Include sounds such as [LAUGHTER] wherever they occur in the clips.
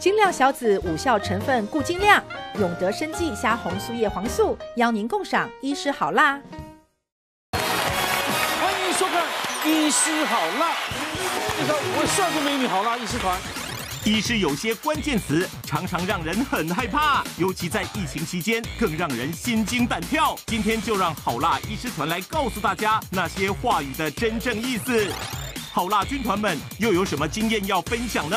精亮小子五效成分固精亮，永德生技虾红素叶黄素邀您共赏医师好辣。欢迎收看医师好辣，介绍五位帅哥美女好辣医师团。医师有些关键词常常让人很害怕，尤其在疫情期间更让人心惊胆跳。今天就让好辣医师团来告诉大家那些话语的真正意思。好辣军团们又有什么经验要分享呢？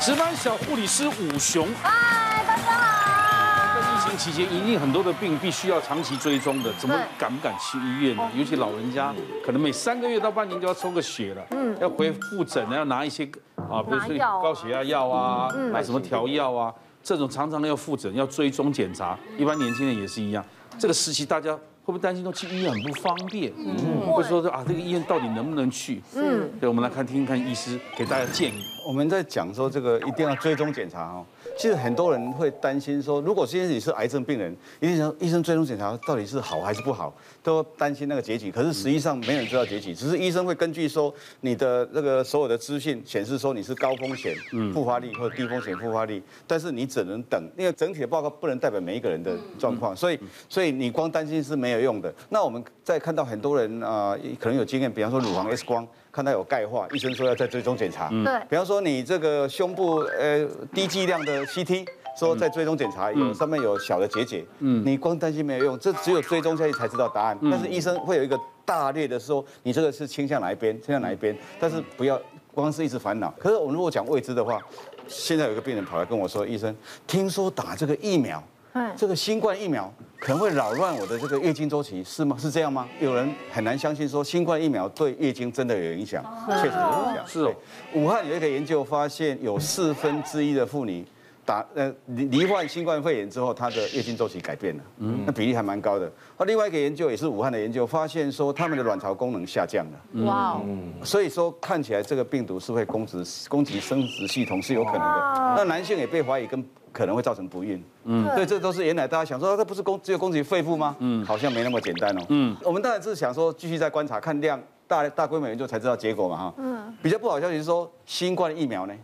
值班小护理师武雄，嗨，大家好。在疫情期间，一定很多的病必须要长期追踪的，怎么敢不敢去医院呢？尤其老人家，可能每三个月到半年就要抽个血了，嗯，要回复诊，要拿一些啊，比如说高血压药啊，买什么调药啊，这种常常要复诊，要追踪检查。一般年轻人也是一样，这个时期大家。会不会担心说去医院很不方便？嗯，会说说啊，这个医院到底能不能去？嗯，对，我们来看听听看医师给大家建议。我们在讲说这个一定要追踪检查哦。其实很多人会担心说，如果今天你是癌症病人，一定想医生追踪检查到底是好还是不好，都担心那个结局。可是实际上没人知道结局，只是医生会根据说你的那个所有的资讯显示说你是高风险复发率或者低风险复发率，但是你只能等，因为整体的报告不能代表每一个人的状况，所以所以你光担心是没有用的。那我们在看到很多人啊，可能有经验，比方说乳房 X 光。看到有钙化，医生说要再追踪检查。对，比方说你这个胸部呃低剂量的 CT，说在追踪检查有上面有小的结节。嗯，你光担心没有用，这只有追踪下去才知道答案。但是医生会有一个大略的说，你这个是倾向哪一边，倾向哪一边。但是不要光是一直烦恼。可是我们如果讲未知的话，现在有一个病人跑来跟我说，医生，听说打这个疫苗。这个新冠疫苗可能会扰乱我的这个月经周期，是吗？是这样吗？有人很难相信说新冠疫苗对月经真的有影响，确实有影响。是哦，武汉有一个研究发现，有四分之一的妇女打呃罹罹患新冠肺炎之后，她的月经周期改变了，嗯，那比例还蛮高的。那另外一个研究也是武汉的研究，发现说他们的卵巢功能下降了。哇，所以说看起来这个病毒是会攻击攻击生殖系统是有可能的。那男性也被怀疑跟。可能会造成不孕，嗯，所以这都是原来大家想说，这不是攻只有攻击肺部吗？嗯，好像没那么简单哦。嗯，我们当然是想说继续再观察，看量大大规模研究才知道结果嘛哈。嗯，比较不好消息是说，新冠疫苗呢，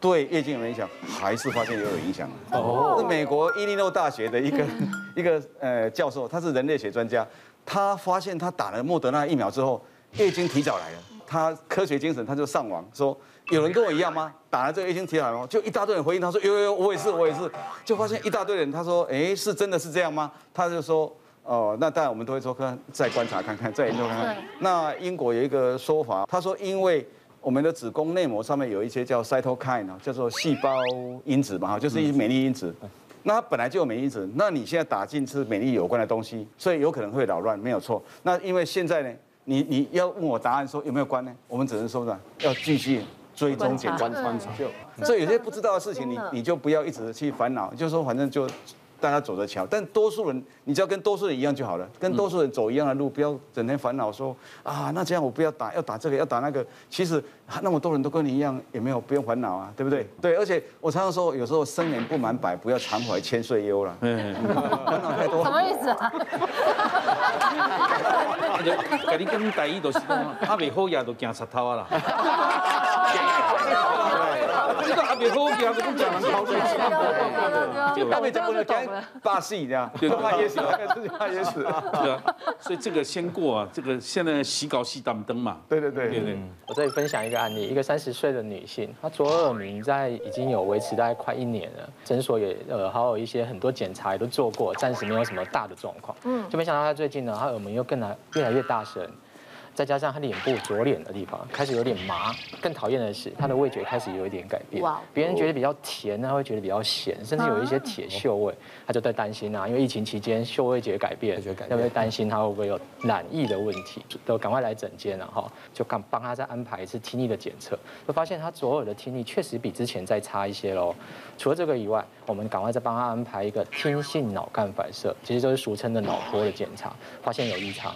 对月经有影响？还是发现也有影响。哦，是美国伊利诺大学的一个 [LAUGHS] 一个呃教授，他是人类学专家，他发现他打了莫德纳疫苗之后，月经提早来了。他科学精神，他就上网说，有人跟我一样吗？打了这个月经提早来吗？就一大堆人回应他说，有有有，我也是，我也是。就发现一大堆人，他说，哎，是真的是这样吗？他就说，哦，那当然我们都会说，看再观察看看，再研究看看。那英国有一个说法，他说，因为我们的子宫内膜上面有一些叫 cytokine 叫做细胞因子嘛，哈，就是一些免疫因子。那它本来就有免疫因子，那你现在打进是免疫有关的东西，所以有可能会扰乱，没有错。那因为现在呢？你你要问我答案说有没有关呢？我们只能说呢，要继续追踪检观观察。就所以有些不知道的事情，你你就不要一直去烦恼，就说反正就。大家走着瞧，但多数人，你只要跟多数人一样就好了，跟多数人走一样的路，不要整天烦恼说啊，那这样我不要打，要打这个，要打那个。其实那么多人都跟你一样，也没有不用烦恼啊，对不对？对，而且我常常说，有时候生年不满百，不要常怀千岁忧了。嗯，烦恼太多。什么意思啊？就跟你讲台语就是讲，阿未好也都惊贼头啊啦。这个阿未好也都不讲人讨厌。就阿未讲不能讲。巴西这样，对，怕噎死，自己怕噎死，对啊，所以这个先过啊，这个现在洗稿洗胆灯嘛，对对对对对。我这里分享一个案例，一个三十岁的女性，她左耳鸣在已经有维持大概快一年了，诊所也呃还有一些很多检查也都做过，暂时没有什么大的状况，嗯，就没想到她最近呢，她耳鸣又更来越来越大声。再加上他脸部左脸的地方开始有点麻，更讨厌的是他的味觉开始有一点改变。别人觉得比较甜，他会觉得比较咸，甚至有一些铁锈味，他就在担心啊，因为疫情期间嗅味觉改变，会不会担心他会不会有染疫的问题？都赶快来诊间了哈，就刚帮他再安排一次听力的检测，就发现他左耳的听力确实比之前再差一些喽。除了这个以外，我们赶快再帮他安排一个听性脑干反射，其实就是俗称的脑波的检查，发现有异常。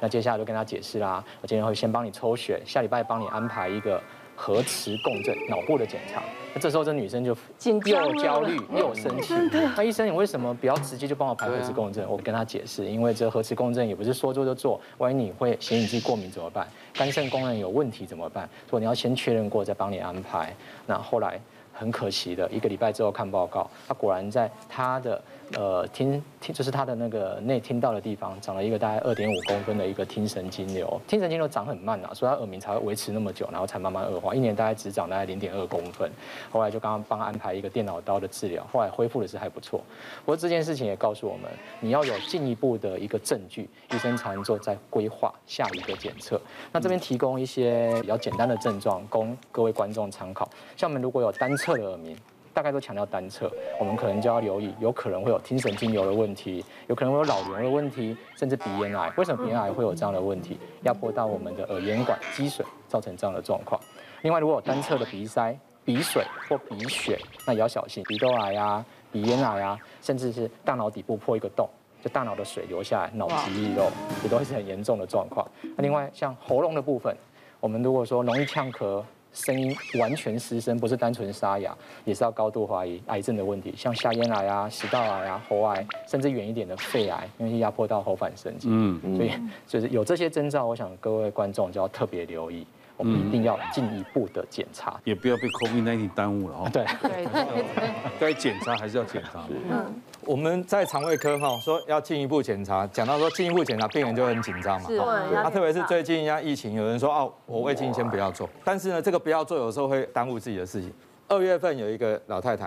那接下来就跟他解释啦，我今天会先帮你抽血，下礼拜帮你安排一个核磁共振脑部的检查。那这时候这女生就又焦虑又生气。那医生，你为什么不要直接就帮我排核磁共振？我跟他解释，因为这核磁共振也不是说做就做，万一你会显影剂过敏怎么办？肝肾功能有问题怎么办？所以你要先确认过再帮你安排。那后来。很可惜的，一个礼拜之后看报告，他果然在他的呃听听，就是他的那个内听到的地方长了一个大概二点五公分的一个听神经瘤。听神经瘤长很慢啊，所以他耳鸣才会维持那么久，然后才慢慢恶化，一年大概只长大概零点二公分。后来就刚刚帮他安排一个电脑刀的治疗，后来恢复的是还不错。不过这件事情也告诉我们，你要有进一步的一个证据，医生才能做再规划下一个检测。那这边提供一些比较简单的症状，供各位观众参考。像我们如果有单侧的耳鸣，大概都强调单侧，我们可能就要留意，有可能会有听神经瘤的问题，有可能会有脑瘤的问题，甚至鼻咽癌。为什么鼻咽癌会有这样的问题？压迫到我们的耳咽管积水，造成这样的状况。另外，如果有单侧的鼻塞、鼻水或鼻血，那也要小心，鼻窦癌啊、鼻咽癌啊，甚至是大脑底部破一个洞。就大脑的水流下来，脑息力漏也都是很严重的状况。那另外像喉咙的部分，我们如果说容易呛咳，声音完全失声，不是单纯沙哑，也是要高度怀疑癌症的问题，像下咽癌啊、食道癌啊、喉癌，甚至远一点的肺癌，因为压迫到喉返神经。嗯，所以就是有这些征兆，我想各位观众就要特别留意。我们一定要进一步的检查，也不要被 COVID-19 耽误了哦。对对对，[LAUGHS] 该检查还是要检查。嗯，我们在肠胃科哈说要进一步检查，讲到说进一步检查，病人就很紧张嘛。是。啊，特别是最近人家疫情，有人说哦，我胃镜先不要做，但是呢，这个不要做，有时候会耽误自己的事情。二月份有一个老太太，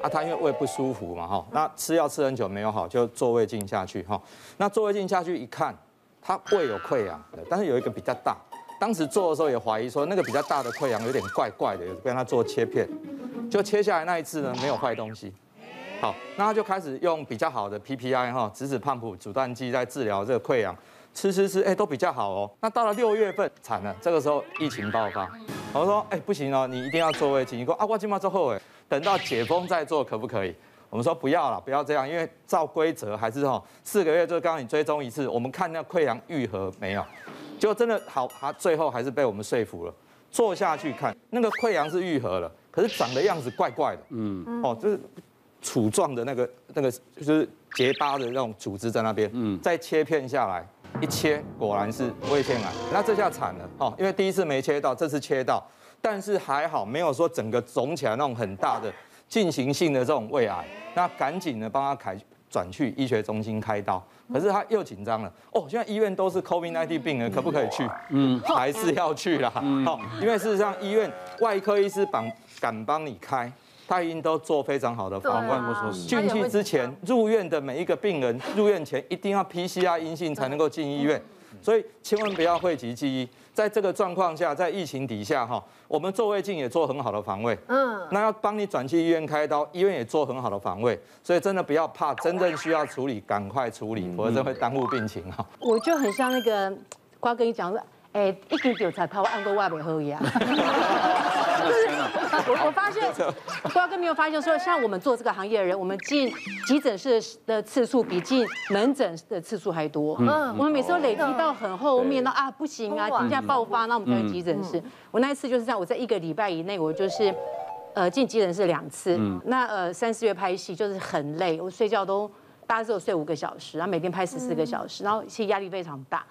啊，她因为胃不舒服嘛哈，那吃药吃很久没有好，就做胃镜下去哈。那做胃镜下去一看，她胃有溃疡的，但是有一个比较大。当时做的时候也怀疑说那个比较大的溃疡有点怪怪的，有跟他做切片，就切下来那一次呢，没有坏东西。好，那他就开始用比较好的 PPI 哈，质子胖普阻断剂在治疗这个溃疡，吃吃吃，哎，都比较好哦。那到了六月份惨了，这个时候疫情爆发，我说哎不行哦，你一定要做胃镜。你说啊，我今嘛做后悔，等到解封再做可不可以？我们说不要了，不要这样，因为照规则还是哈四个月就刚刚你追踪一次，我们看那溃疡愈合没有。结果真的好，他最后还是被我们说服了。坐下去看，那个溃疡是愈合了，可是长的样子怪怪的。嗯，哦，就是杵状的那个那个就是结疤的那种组织在那边。嗯，再切片下来，一切果然是胃腺癌。那这下惨了，哦，因为第一次没切到，这次切到，但是还好没有说整个肿起来那种很大的进行性的这种胃癌。那赶紧的帮他开转去医学中心开刀。可是他又紧张了。哦，现在医院都是 COVID-19 病人，可不可以去？嗯，还是要去啦。好，因为事实上医院外科医师帮敢帮你开，他已经都做非常好的防范。进去之前入院的每一个病人入院前一定要 PCR 阴性才能够进医院，所以千万不要讳疾忌医。在这个状况下，在疫情底下哈，我们做胃镜也做很好的防卫。嗯，那要帮你转去医院开刀，医院也做很好的防卫，所以真的不要怕，真正需要处理赶快处理，否则会耽误病情哈。我就很像那个瓜哥你讲说，哎，一根韭菜头按过外面喝一样。我我发现，不知道跟没有发现说，像我们做这个行业的人，我们进急诊室的次数比进门诊的次数还多。嗯，我们每次都累积到很后面，那啊不行啊，今天爆发，那我们就去急诊室。我那一次就是这样，我在一个礼拜以内，我就是呃进急诊室两次。那呃三四月拍戏就是很累，我睡觉都大家只有睡五个小时，然后每天拍十四个小时，然后其实压力非常大。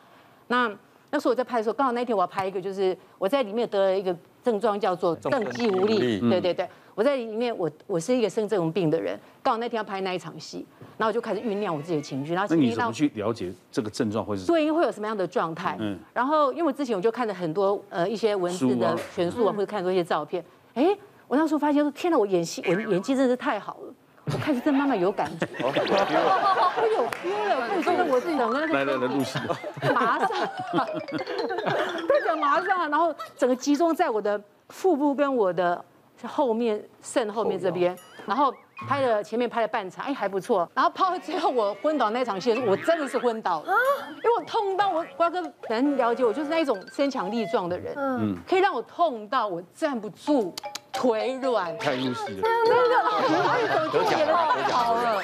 那那时候我在拍的时候，刚好那天我要拍一个，就是我在里面得了一个。症状叫做邓肌无力，对对对，我在里面，我我是一个生这种病的人，刚好那天要拍那一场戏，然后我就开始酝酿我自己的情绪，然后那你怎么去了解这个症状会是？对，因为会有什么样的状态？嗯，然后因为我之前我就看了很多呃一些文字的权术啊，或者看过一些照片，哎，我那时候发现说，天哪，我演戏，我演技真的是太好了。我开始真慢慢有感觉，我有 feel 了，我觉得我整个那个来来来，陆戏，马上，对的，马上，然后整个集中在我的腹部跟我的后面肾后面这边，然后拍了前面拍了半场，哎还不错，然后拍到最后我昏倒那场戏的时候，我真的是昏倒了，因为我痛到我瓜哥能了解我，就是那一种身强力壮的人，嗯，可以让我痛到我站不住。腿软，太入戏了。那个，所以手机演的太好了。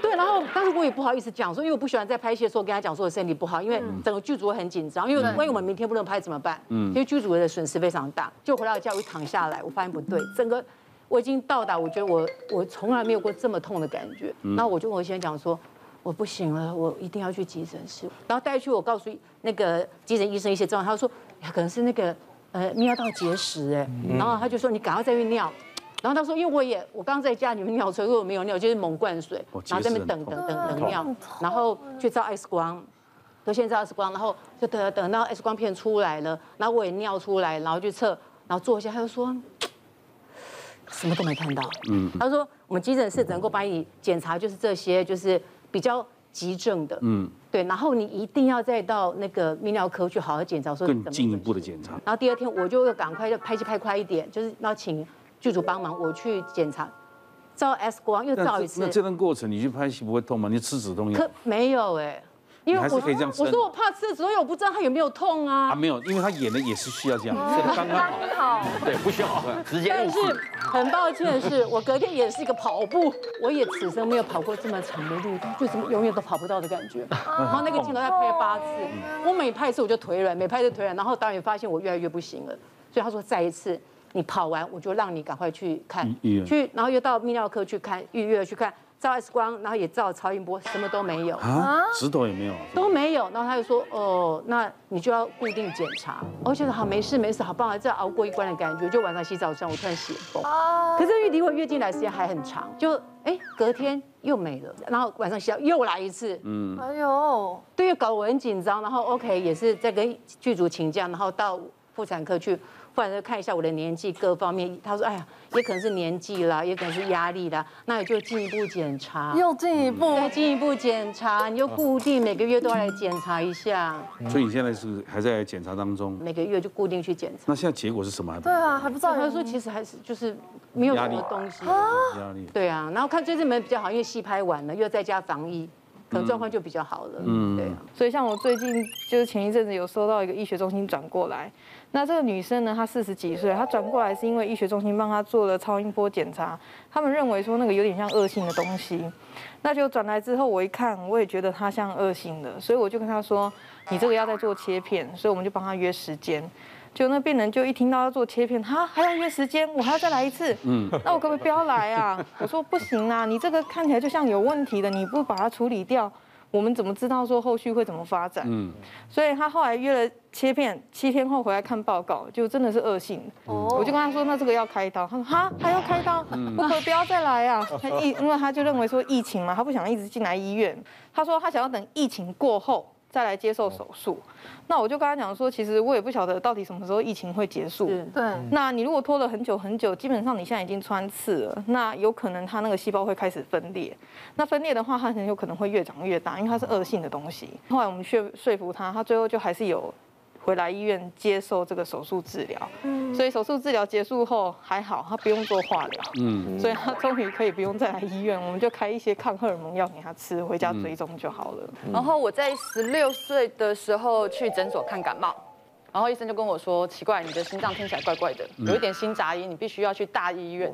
对，然后但是我也不好意思讲说，因为我不喜欢在拍戏的时候跟他讲说我身体不好，因为整个剧组很紧张，因为万一我们明天不能拍怎么办？嗯，因为剧组的损失非常大。就回到家，我一躺下来，我发现不对，整个我已经到达，我觉得我我从来没有过这么痛的感觉。然后我就跟我先生讲说，我不行了，我一定要去急诊室。然后带去，我告诉那个急诊医生一些状况，他说可能是那个。呃，尿道结石哎，然后他就说你赶快再去尿，然后他说，因为我也我刚在家里面尿出来，如果没有尿，就是猛灌水，然后在那边等等等等尿，然后去照 X 光，都先照 X 光，然后就等等到 X 光片出来了，然后我也尿出来，然后去测，然后做一下，他就说什么都没看到。嗯，他说我们急诊室能够帮你检查就是这些，就是比较急症的。嗯，对，然后你一定要再到那个泌尿科去好好检查，说更进一步的检查。然后第二天我就要赶快就拍戏拍快一点，就是要请。剧组帮忙，我去检查，照 X 光又照一次。那这段过程你去拍戏不会痛吗？你吃止痛药？可没有哎，因为我还是可以这样。我说我怕吃止痛药，我不知道他有没有痛啊。啊没有，因为他演的也是需要这样，刚刚好。对，不需要直接。但是很抱歉的是，我隔天也是一个跑步，我也此生没有跑过这么长的路，就怎么永远都跑不到的感觉。然后那个镜头要拍八次，我每拍一次我就腿软，每拍一次腿软，然后导演发现我越来越不行了，所以他说再一次。你跑完，我就让你赶快去看，去，然后又到泌尿科去看，预约去看，照 X 光，然后也照超音波，什么都没有啊，石头也没有，都没有。然后他就说，哦，那你就要固定检查。我觉得好，没事没事，好棒啊，这熬过一关的感觉。就晚上洗澡上，我突然血崩，可是离我月经来时间还很长，就哎隔天又没了，然后晚上洗澡又来一次，嗯，哎呦，对，又搞我很紧张，然后 OK 也是在跟剧组请假，然后到妇产科去。不然就看一下我的年纪各方面，他说：“哎呀，也可能是年纪啦，也可能是压力啦，那也就进一步检查，又进一步，再进一步检查，你就固定每个月都要来检查一下。所以你现在是还在检查当中，每个月就固定去检查。那现在结果是什么？对啊，还不知道。他说其实还是就是没有什么东西啊，压力。对啊，然后看最近门比较好，因为戏拍完了，又在家防疫，可能状况就比较好了。嗯，对啊。所以像我最近就是前一阵子有收到一个医学中心转过来。那这个女生呢，她四十几岁，她转过来是因为医学中心帮她做了超音波检查，他们认为说那个有点像恶性的东西，那就转来之后我一看，我也觉得她像恶性的，所以我就跟她说，你这个要再做切片，所以我们就帮她约时间，就那病人就一听到要做切片，哈，还要约时间，我还要再来一次，嗯，那我可不可以不要来啊？[LAUGHS] 我说不行啊，你这个看起来就像有问题的，你不把它处理掉。我们怎么知道说后续会怎么发展？嗯，所以他后来约了切片，七天后回来看报告，就真的是恶性。哦，我就跟他说，那这个要开刀。他说哈，还要开刀？不可不要再来啊！他疫，因为他就认为说疫情嘛，他不想一直进来医院。他说他想要等疫情过后。再来接受手术，那我就跟他讲说，其实我也不晓得到底什么时候疫情会结束。对，那你如果拖了很久很久，基本上你现在已经穿刺了，那有可能他那个细胞会开始分裂。那分裂的话，它很有可能会越长越大，因为它是恶性的东西。后来我们说说服他，他最后就还是有。回来医院接受这个手术治疗，嗯，所以手术治疗结束后还好，他不用做化疗，嗯，所以他终于可以不用再来医院，我们就开一些抗荷尔蒙药给他吃，回家追踪就好了。然后我在十六岁的时候去诊所看感冒，然后医生就跟我说，奇怪，你的心脏听起来怪怪的，有一点心杂音，你必须要去大医院。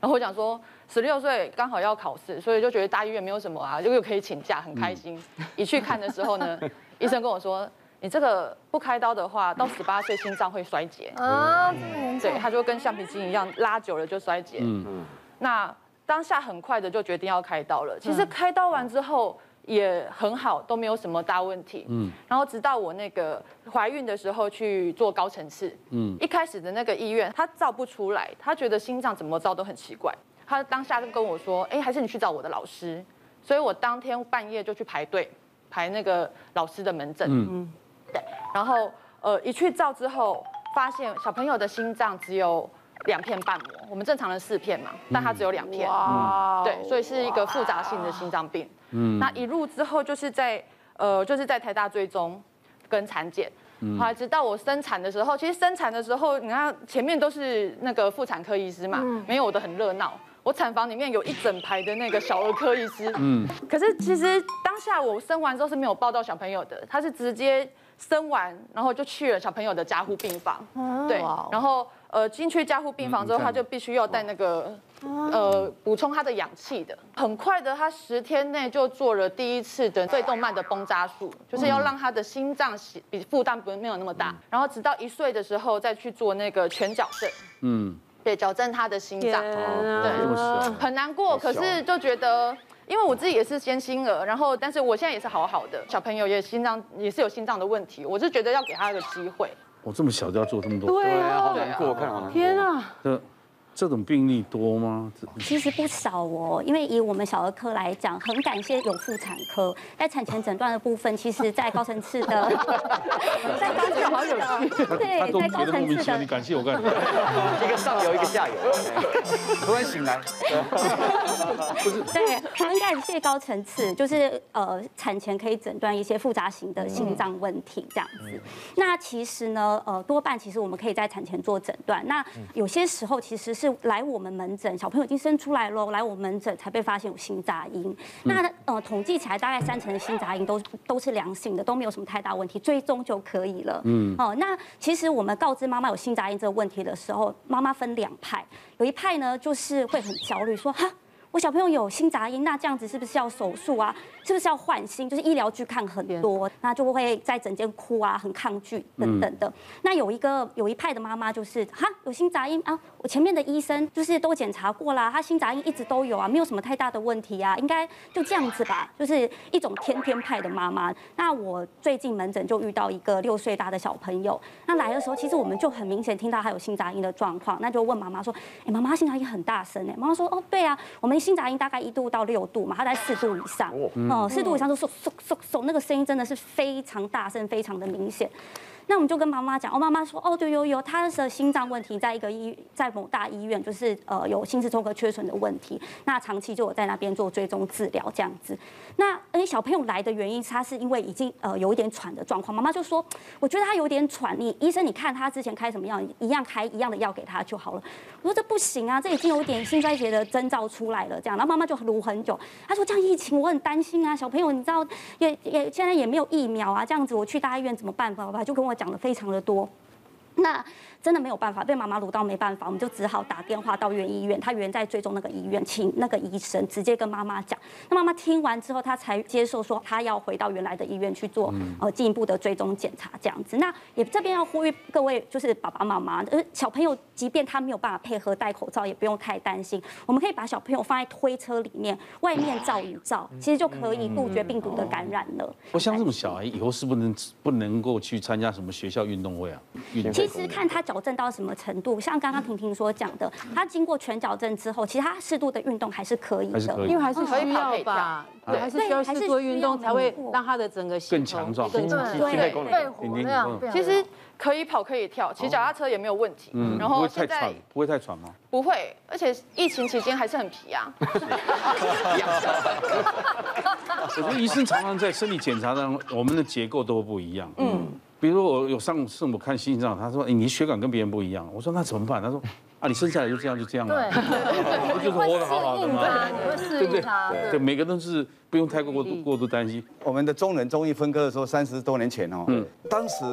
然后我讲说，十六岁刚好要考试，所以就觉得大医院没有什么啊，就又可以请假，很开心。一去看的时候呢，[LAUGHS] 医生跟我说。你这个不开刀的话，[LAUGHS] 到十八岁心脏会衰竭啊，对，它就跟橡皮筋一样，拉久了就衰竭。嗯嗯。那当下很快的就决定要开刀了。其实开刀完之后也很好，都没有什么大问题。嗯。然后直到我那个怀孕的时候去做高层次，嗯，一开始的那个医院他照不出来，他觉得心脏怎么照都很奇怪。他当下就跟我说，哎，还是你去找我的老师。所以我当天半夜就去排队排那个老师的门诊。嗯。对，然后呃一去照之后，发现小朋友的心脏只有两片瓣膜，我们正常的四片嘛，但他只有两片，嗯、对，所以是一个复杂性的心脏病。嗯，那一入之后就是在呃就是在台大追踪跟产检，后来直到我生产的时候，其实生产的时候，你看前面都是那个妇产科医师嘛，嗯、没有我的很热闹，我产房里面有一整排的那个小儿科医师，嗯，可是其实当下我生完之后是没有抱到小朋友的，他是直接。生完，然后就去了小朋友的加护病房，对，然后呃进去加护病房之后，他就必须要带那个呃补充他的氧气的。很快的，他十天内就做了第一次的肺动脉的崩扎术，就是要让他的心脏比负担不没有那么大。然后直到一岁的时候再去做那个全矫正，嗯，对，矫正他的心脏，对，很难过，可是就觉得。因为我自己也是先心儿，然后但是我现在也是好好的，小朋友也心脏也是有心脏的问题，我就觉得要给他一个机会。我这么小就要做这么多，对啊，好难过，看好难过。天啊，这种病例多吗？其实不少哦，因为以我们小儿科来讲，很感谢有妇产科在产前诊断的部分，其实，在高层次的，[LAUGHS] 在高层好有趣，对，在高层次的，你感谢我干什么？[LAUGHS] 一个上游，一个下游，[LAUGHS] 突然醒来，不是，对，很感谢高层次，就是呃，产前可以诊断一些复杂型的心脏问题这样子。那其实呢，呃，多半其实我们可以在产前做诊断。那有些时候其实是。是来我们门诊，小朋友已经生出来喽，来我们门诊才被发现有心杂音。那呃，统计起来大概三成的心杂音都都是良性的，都没有什么太大问题，追踪就可以了。嗯，哦，那其实我们告知妈妈有心杂音这个问题的时候，妈妈分两派，有一派呢就是会很焦虑，说哈。我小朋友有心杂音，那这样子是不是要手术啊？是不是要换心？就是医疗剧看很多，那就会在整间哭啊，很抗拒等等的。那有一个有一派的妈妈就是哈，有心杂音啊，我前面的医生就是都检查过啦，他心杂音一直都有啊，没有什么太大的问题啊，应该就这样子吧。就是一种天天派的妈妈。那我最近门诊就遇到一个六岁大的小朋友，那来的时候其实我们就很明显听到他有心杂音的状况，那就问妈妈说，哎，妈妈心杂音很大声哎，妈妈说，哦，对啊，我们。心杂音大概一度到六度嘛，它在四度以上，哦，四度以上就嗖嗖嗖嗖，那个声音真的是非常大声，非常的明显。那我们就跟妈妈讲，哦，妈妈说，哦，对，有有，他的心脏问题，在一个医，在某大医院，就是呃有心室综合缺损的问题，那长期就有在那边做追踪治疗这样子。那而且小朋友来的原因，他是因为已经呃有一点喘的状况，妈妈就说，我觉得他有点喘，你医生你看他之前开什么药，一样开一样的药给他就好了。我说这不行啊，这已经有点心衰竭的征兆出来了，这样，然后妈妈就卢很久，她说这样疫情我很担心啊，小朋友你知道也也现在也没有疫苗啊，这样子我去大医院怎么办？爸爸就跟我。讲的非常的多，那。真的没有办法，被妈妈撸到没办法，我们就只好打电话到原医院，他原在追踪那个医院，请那个医生直接跟妈妈讲。那妈妈听完之后，她才接受说，她要回到原来的医院去做呃进一步的追踪检查这样子。那也这边要呼吁各位，就是爸爸妈妈，呃小朋友，即便他没有办法配合戴口罩，也不用太担心。我们可以把小朋友放在推车里面，外面罩一罩，其实就可以杜绝病毒的感染了。我像这种小孩以后是不能不能够去参加什么学校运动会啊？其实看他。矫正到什么程度？像刚刚婷婷所讲的，他经过全矫正之后，其实他适度的运动还是可以的，因为还是需要吧，对，还是需要适度运动才会让他的整个更强壮，对对对，其实可以跑可以跳，骑脚踏车也没有问题。嗯，然后现在不会太喘吗？不会，而且疫情期间还是很皮啊。我觉得医生常常在身体检查上，我们的结构都不一样。嗯。比如说我有上次我看心脏，他说：“哎，你血管跟别人不一样。”我说：“那怎么办？”他说：“啊，你生下来就这样，就这样了。”对，[LAUGHS] 就是活得好好的嘛，对不对？对，每个人都是不用太过过度过度担心。我们的中人中医分割的时候，三十多年前哦，嗯，当时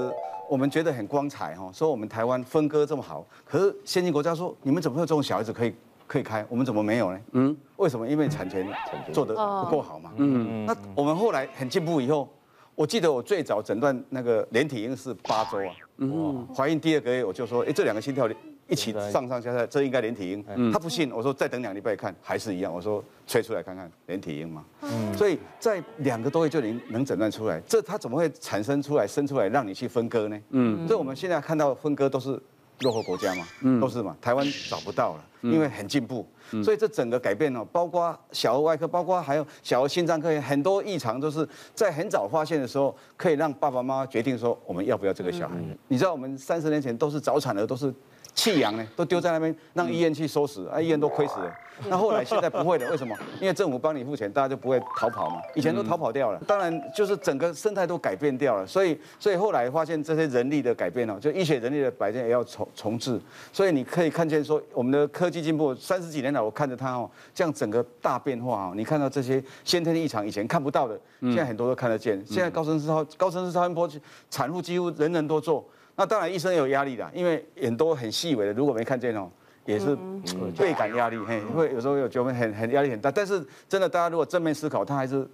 我们觉得很光彩哈，说我们台湾分割这么好，可是先进国家说你们怎么会有这种小孩子可以可以开，我们怎么没有呢？嗯，为什么？因为产权做得不够好嘛。嗯嗯。那我们后来很进步以后。我记得我最早诊断那个连体婴是八周啊，嗯，怀孕第二个月我就说，哎，这两个心跳一起上上下下，这应该连体婴。他不信，我说再等两礼拜看，还是一样。我说吹出来看看，连体婴嘛。嗯，所以在两个多月就能能诊断出来，这他怎么会产生出来生出来让你去分割呢？嗯，所以我们现在看到分割都是落后国家嘛，嗯，都是嘛，台湾找不到了，因为很进步。所以这整个改变呢，包括小儿外科，包括还有小儿心脏科，很多异常都是在很早发现的时候，可以让爸爸妈妈决定说我们要不要这个小孩。你知道我们三十年前都是早产儿，都是。弃养呢，都丢在那边，让医院去收拾，啊，医院都亏死了。那后来现在不会了，为什么？因为政府帮你付钱，大家就不会逃跑嘛。以前都逃跑掉了，当然就是整个生态都改变掉了。所以，所以后来发现这些人力的改变哦，就医学人力的改变也要重重置。所以你可以看见说，我们的科技进步三十几年来，我看着它哦，这样整个大变化哦。你看到这些先天异常，以前看不到的，现在很多都看得见。现在高深超高深次超音波产妇几乎人人都做。那当然，医生也有压力的，因为很多很细微的，如果没看见哦，也是倍感压力，嘿，会有时候有觉得很很压力很大。但是真的，大家如果正面思考，他还是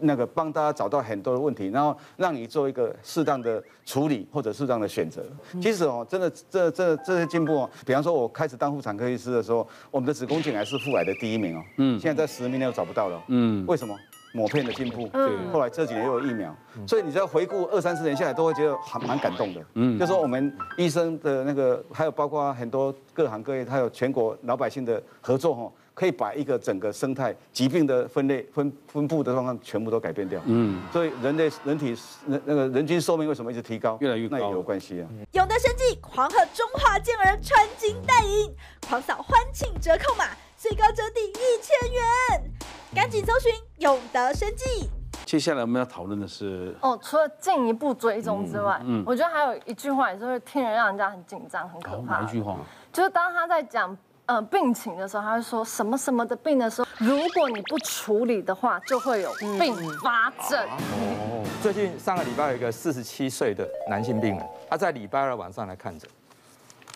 那个帮大家找到很多的问题，然后让你做一个适当的处理或者适当的选择。其实哦，真的这这这些进步哦，比方说我开始当妇产科医师的时候，我们的子宫颈癌是妇癌的第一名哦，嗯，现在在十名内都找不到了，嗯，为什么？抹片的进步，对，后来这几年又有疫苗，所以你只要回顾二三十年下来，都会觉得还蛮感动的，嗯，就说我们医生的那个，还有包括很多各行各业，还有全国老百姓的合作哈，可以把一个整个生态疾病的分类分分布的状况全部都改变掉，嗯，所以人类人体那那个人均寿命为什么一直提高，越来越高，那也有关系啊。永德生技狂贺中华健儿穿金戴银，狂扫欢庆折扣码，最高折抵一千元，赶紧搜寻永德生技。接下来我们要讨论的是哦，除了进一步追踪之外，嗯，我觉得还有一句话也是会听人让人家很紧张、很可怕。哪一句话？就是当他在讲呃病情的时候，他会说什么什么的病的时候，如果你不处理的话，就会有并发症。哦，最近上个礼拜有一个四十七岁的男性病人，他在礼拜二晚上来看诊，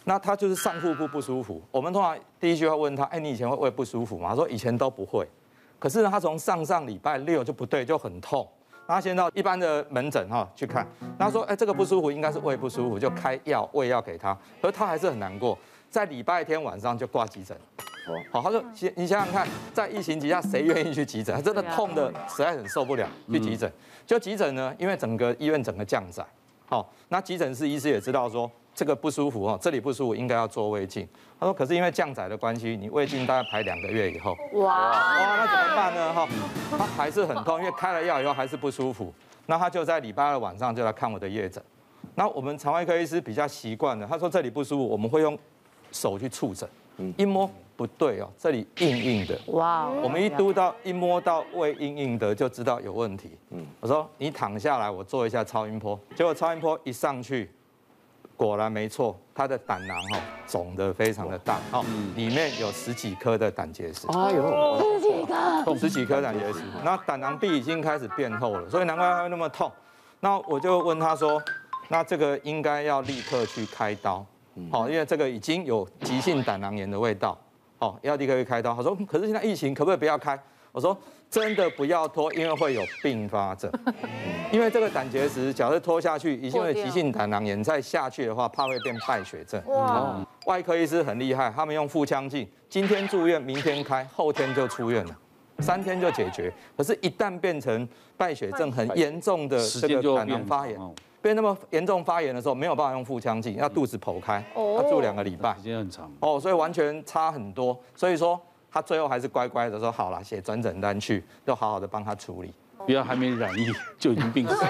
那他就是上腹部不舒服。我们通常第一句话问他，哎，你以前会胃不舒服吗？他说以前都不会。可是呢，他从上上礼拜六就不对，就很痛。他先到一般的门诊哈去看，他说，哎，这个不舒服应该是胃不舒服，就开药胃药给他。可是他还是很难过，在礼拜天晚上就挂急诊。好，他说，你想想看，在疫情底下，谁愿意去急诊？他真的痛的实在很受不了，去急诊。就急诊呢，因为整个医院整个降载。好，那急诊室医师也知道说。这个不舒服哦，这里不舒服，应该要做胃镜。他说，可是因为降载的关系，你胃镜大概排两个月以后。哇哇，那怎么办呢？哈，他还是很痛，因为开了药以后还是不舒服。那他就在礼拜二晚上就来看我的夜诊。那我们肠胃科医师比较习惯的，他说这里不舒服，我们会用手去触诊，一摸不对哦，这里硬硬的。哇，我们一嘟到一摸到胃硬硬的，就知道有问题。嗯，我说你躺下来，我做一下超音波。结果超音波一上去。果然没错，他的胆囊哈肿得非常的大，哦，里面有十几颗的胆结石。哎呦，十几颗，十几颗胆结石。那胆囊壁已经开始变厚了，所以难怪他会那么痛。那我就问他说，那这个应该要立刻去开刀，好，因为这个已经有急性胆囊炎的味道，哦，要立刻去开刀。他说，可是现在疫情，可不可以不要开？我说真的不要拖，因为会有并发症。因为这个胆结石，假设拖下去，已经会急性胆囊炎，再下去的话，怕会变败血症。哇！外科医师很厉害，他们用腹腔镜，今天住院，明天开，后天就出院了，三天就解决。可是，一旦变成败血症很严重的这个胆囊发炎，变那么严重发炎的时候，没有办法用腹腔镜，要肚子剖开，要住两个礼拜，时间很长。哦，所以完全差很多。所以说。他最后还是乖乖的说好了，写转诊单去，就好好的帮他处理。不要还没染疫就已经病死了。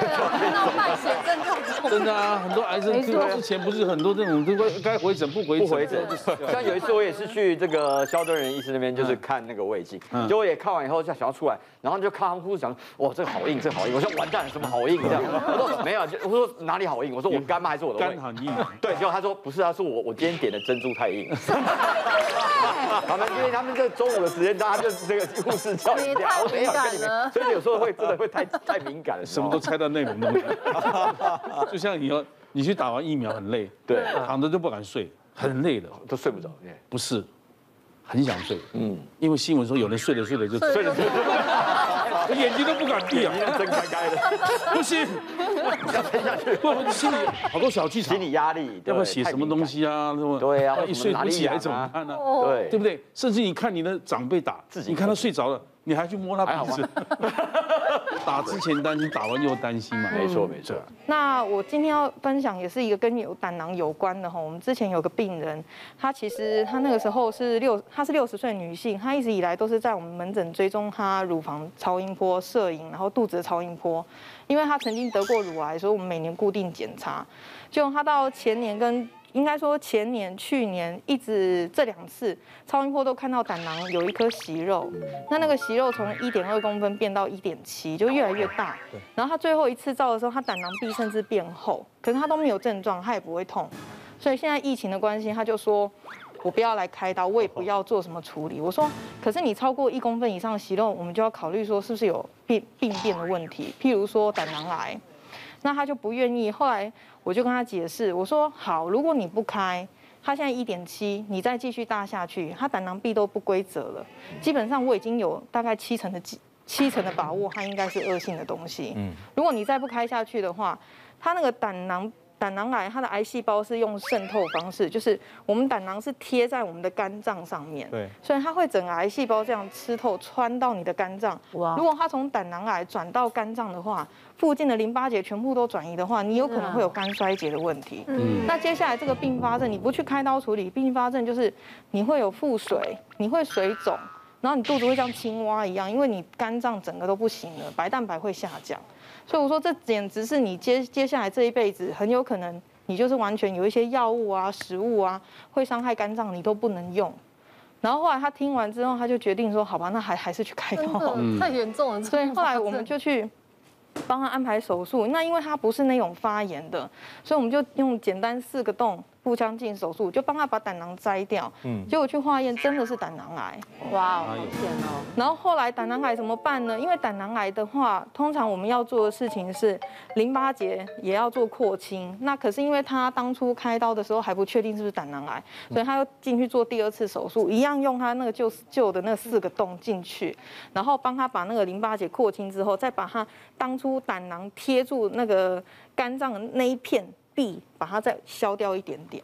真的啊，很多癌症之前不是很多这种，该回诊不回诊。不回诊。像有一次我也是去这个萧敦仁医师那边，就是看那个胃镜，结果也看完以后就想要出来，然后就看他们护士讲，哇，这个好硬，这个好硬。我说完蛋了，什么好硬这样？我说没有，我说哪里好硬？我说我肝吗？还是我的胃？肝很硬。对，结果他说不是他说我我今天点的珍珠太硬。[LAUGHS] 他们因为他们这中午的时间，大家就是这个护士叫一下，我没有跟你们，所以有时候会真的会太太敏感了，什么都猜到内容东西。[LAUGHS] 就像你要你去打完疫苗很累，对，躺着都不敢睡，很累的，都睡不着。不是，很想睡。嗯，因为新闻说有人睡着睡着就睡了，我 [LAUGHS] 眼睛都不敢闭啊，睁开开的，[LAUGHS] 不行，要撑下去。不，心里好多小剧场，心理压力，要不要写什么东西啊？对啊，一睡不起来怎么办呢？对，对不对？甚至你看你的长辈打，自己你看他睡着了。你还去摸他鼻子？[LAUGHS] 打之前担心，打完又担心嘛？没错没错。那我今天要分享也是一个跟有胆囊有关的哈。我们之前有个病人，他其实他那个时候是六，他是六十岁女性，她一直以来都是在我们门诊追踪她乳房超音波摄影，然后肚子的超音波，因为她曾经得过乳癌，所以我们每年固定检查。就她到前年跟。应该说前年、去年一直这两次超音波都看到胆囊有一颗息肉，那那个息肉从一点二公分变到一点七，就越来越大。然后他最后一次照的时候，他胆囊壁甚至变厚，可是他都没有症状，他也不会痛。所以现在疫情的关系，他就说我不要来开刀，我也不要做什么处理。我说，可是你超过一公分以上的息肉，我们就要考虑说是不是有病病变的问题，譬如说胆囊癌。那他就不愿意，后来我就跟他解释，我说好，如果你不开，他现在一点七，你再继续大下去，他胆囊壁都不规则了，基本上我已经有大概七成的七七成的把握，它应该是恶性的东西。嗯，如果你再不开下去的话，他那个胆囊胆囊癌它的癌细胞是用渗透方式，就是我们胆囊是贴在我们的肝脏上面，对，所以它会整个癌细胞这样吃透，穿到你的肝脏。哇！如果它从胆囊癌转到肝脏的话，附近的淋巴结全部都转移的话，你有可能会有肝衰竭的问题。嗯，那接下来这个并发症，你不去开刀处理，并发症就是你会有腹水，你会水肿。然后你肚子会像青蛙一样，因为你肝脏整个都不行了，白蛋白会下降，所以我说这简直是你接接下来这一辈子很有可能你就是完全有一些药物啊、食物啊会伤害肝脏，你都不能用。然后后来他听完之后，他就决定说：好吧，那还还是去开刀，太严重了。所以后来我们就去。帮他安排手术，那因为他不是那种发炎的，所以我们就用简单四个洞腹腔镜手术，就帮他把胆囊摘掉。嗯，结果去化验真的是胆囊癌。哇，好险哦！然后后来胆囊癌怎么办呢？因为胆囊癌的话，通常我们要做的事情是淋巴结也要做扩清。那可是因为他当初开刀的时候还不确定是不是胆囊癌，所以他又进去做第二次手术，一样用他那个旧旧的那四个洞进去，然后帮他把那个淋巴结扩清之后，再把他当初胆囊贴住那个肝脏的那一片壁，把它再削掉一点点，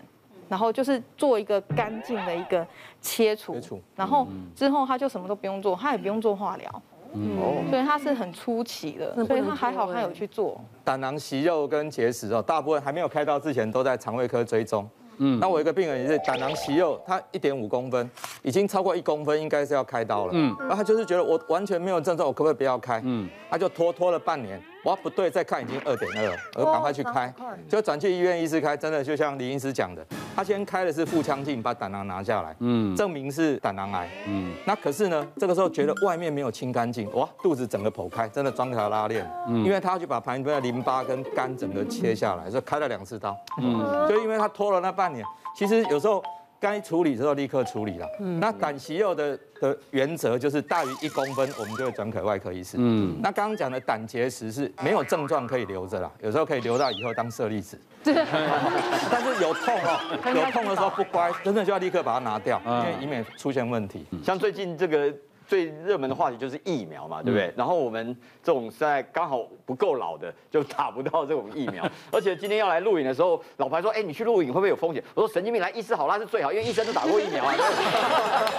然后就是做一个干净的一个切除，然后之后他就什么都不用做，他也不用做化疗，哦，所以他是很初期的，所以他还好，他有去做。胆囊息肉跟结石哦，大部分还没有开刀之前都在肠胃科追踪。嗯，那我一个病人也是胆囊息肉，他一点五公分，已经超过一公分，应该是要开刀了。嗯，然后他就是觉得我完全没有症状，我可不可以不要开？嗯，他就拖拖了半年。哇，不对，再看已经二点二了，我赶快去开，就转去医院，医师开，真的就像李医师讲的，他先开的是腹腔镜，把胆囊拿下来，嗯，证明是胆囊癌，嗯，那可是呢，这个时候觉得外面没有清干净，哇，肚子整个剖开，真的装条拉链，嗯，因为他要去把旁边的淋巴跟肝整个切下来，所以开了两次刀，嗯，就因为他拖了那半年，其实有时候。该处理之后立刻处理了。嗯，那胆息肉的的原则就是大于一公分，我们就会转给外科医师。嗯，那刚刚讲的胆结石是没有症状可以留着啦，有时候可以留到以后当舍利子。对。[LAUGHS] 但是有痛哦，有痛的时候不乖，真的就要立刻把它拿掉，因为以免出现问题。像最近这个。最热门的话题就是疫苗嘛，对不对？然后我们这种在刚好不够老的，就打不到这种疫苗。[LAUGHS] 而且今天要来录影的时候，老牌说：“哎，你去录影会不会有风险？”我说：“神经病，来医师好啦是最好，因为医生都打过疫苗 [LAUGHS] 啊，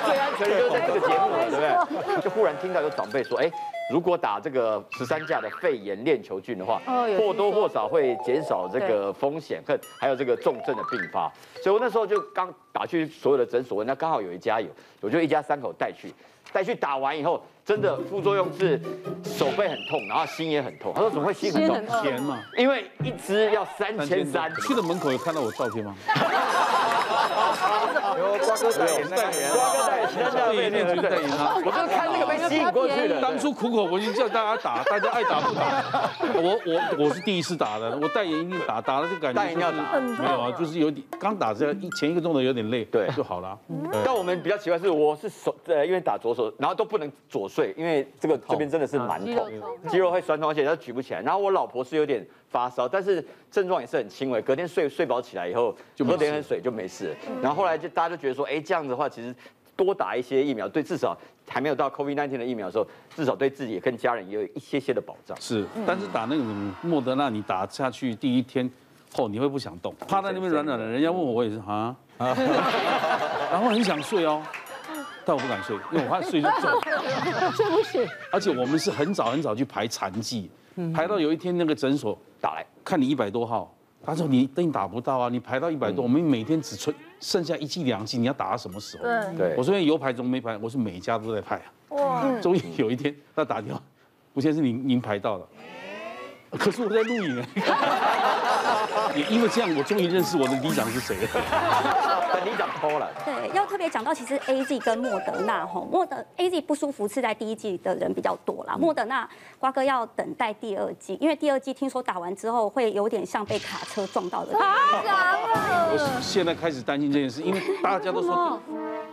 最安全的就是在这个节目了，对不对？” [LAUGHS] 就忽然听到有长辈说：“哎，如果打这个十三价的肺炎链球菌的话，或多或少会减少这个风险，跟还有这个重症的并发。”所以我那时候就刚打去所有的诊所，那刚好有一家有，我就一家三口带去。再去打完以后，真的副作用是手背很痛，然后心也很痛。他说怎么会心很痛？钱嘛，因为一支要三千三。去的门口有看到我照片吗？有瓜哥代言，瓜哥代言，其他家没面具代言啊。我就是看那个被吸引过去的。当初苦口婆心叫大家打，大家爱打不打。我我我是第一次打的，我代言一定打，打了就感觉。代言要打。没有啊，就是有点刚打这样，前一个钟头有点累，对就好了。但我们比较奇怪是，我是手呃，因为打左手，然后都不能左睡，因为这个这边真的是蛮痛，肌肉会酸痛，而且他举不起来。然后我老婆是有点发烧，但是症状也是很轻微，隔天睡睡饱起来以后，就喝点点水就没事。然后后来就大家就觉得说，哎，这样子的话，其实多打一些疫苗，对至少还没有到 COVID-19 的疫苗的时候，至少对自己跟家人也有一些些的保障。是，但是打那种莫德纳，你打下去第一天后，你会不想动，趴在那边软软的。人家问我，我也是啊，[LAUGHS] 然后很想睡哦。但我不敢睡，因为我怕睡就走。[LAUGHS] 睡不醒。而且我们是很早很早去排残疾，排到有一天那个诊所打来，看你一百多号，他说你一定打不到啊，你排到一百多，我们每天只存剩下一剂两剂，你要打到什么时候？对。我说有排总没排，我是每一家都在排啊。哇。终于有一天他打电话，吴先生您您排到了，可是我在录影啊。也 [LAUGHS] 因为这样，我终于认识我的里长是谁了。里长偷了。对，要特别讲到，其实 A Z 跟莫德纳吼，莫德 A Z 不舒服是在第一季的人比较多啦。莫德纳瓜哥要等待第二季，因为第二季听说打完之后会有点像被卡车撞到的。啊！我现在开始担心这件事，因为大家都说。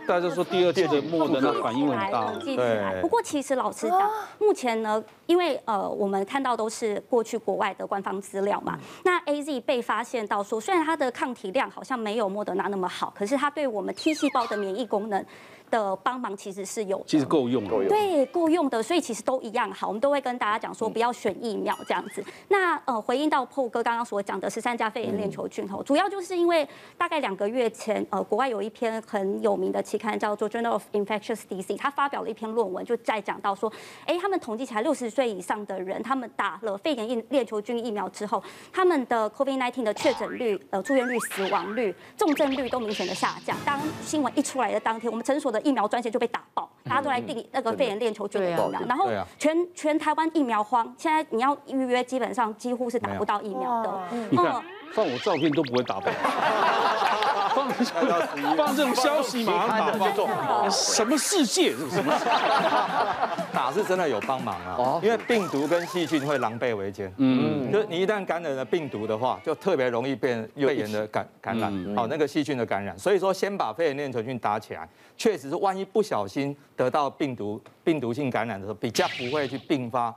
大家说第二届的莫德纳反应很大，对。不过其实老实讲，目前呢，因为呃我们看到都是过去国外的官方资料嘛。那 A Z 被发现到说，虽然它的抗体量好像没有莫德纳那么好，可是它对我们 T 细胞的免疫功能的帮忙其实是有，其实够用，够用，对，够用的，所以其实都一样好。我们都会跟大家讲说，不要选疫苗这样子。那呃，回应到 Paul 哥刚刚所讲的十三价肺炎链球菌吼，主要就是因为大概两个月前，呃，国外有一篇很有名的期刊叫做 Journal of Infectious Disease，他发表了一篇论文，就在讲到说，哎，他们统计起来六十岁以上的人，他们打了肺炎链球菌疫苗之后，他们的 COVID-19 的确诊率、呃住院率、死亡率、重症率都明显的下降。当新闻一出来的当天，我们诊所的疫苗专线就被打爆，大家都来订那个肺炎链球菌的疫苗，然后全全台湾疫苗荒，现在你要预约，基本上几乎是打不到疫苗的。你看，放我照片都不会打爆。[LAUGHS] 放放这种消息马上打爆，什么世界？什么？[LAUGHS] 打是真的有帮忙啊，因为病毒跟细菌会狼狈为奸。嗯，就是你一旦感染了病毒的话，就特别容易变肺炎的感感染，好那个细菌的感染。所以说，先把肺炎链球菌打起来，确实是万一不小心得到病毒病毒性感染的时候，比较不会去并发。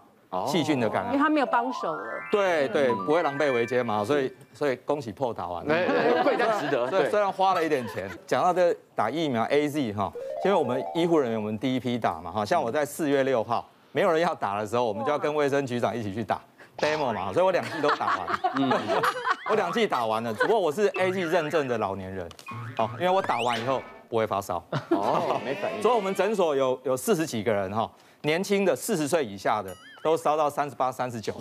细菌的感染，因为他没有帮手了。对对，不会狼狈为奸嘛，所以所以恭喜破打完，贵在值得。对，虽然花了一点钱。讲到这打疫苗 AZ 哈，因为我们医护人员我们第一批打嘛哈，像我在四月六号没有人要打的时候，我们就要跟卫生局长一起去打 demo 嘛，所以我两剂都打完。嗯，我两剂打完了，只不过我是 AZ 认证的老年人，哦，因为我打完以后不会发烧。哦，没反应。所以我们诊所有有四十几个人哈，年轻的四十岁以下的。都烧到三十八、三十九，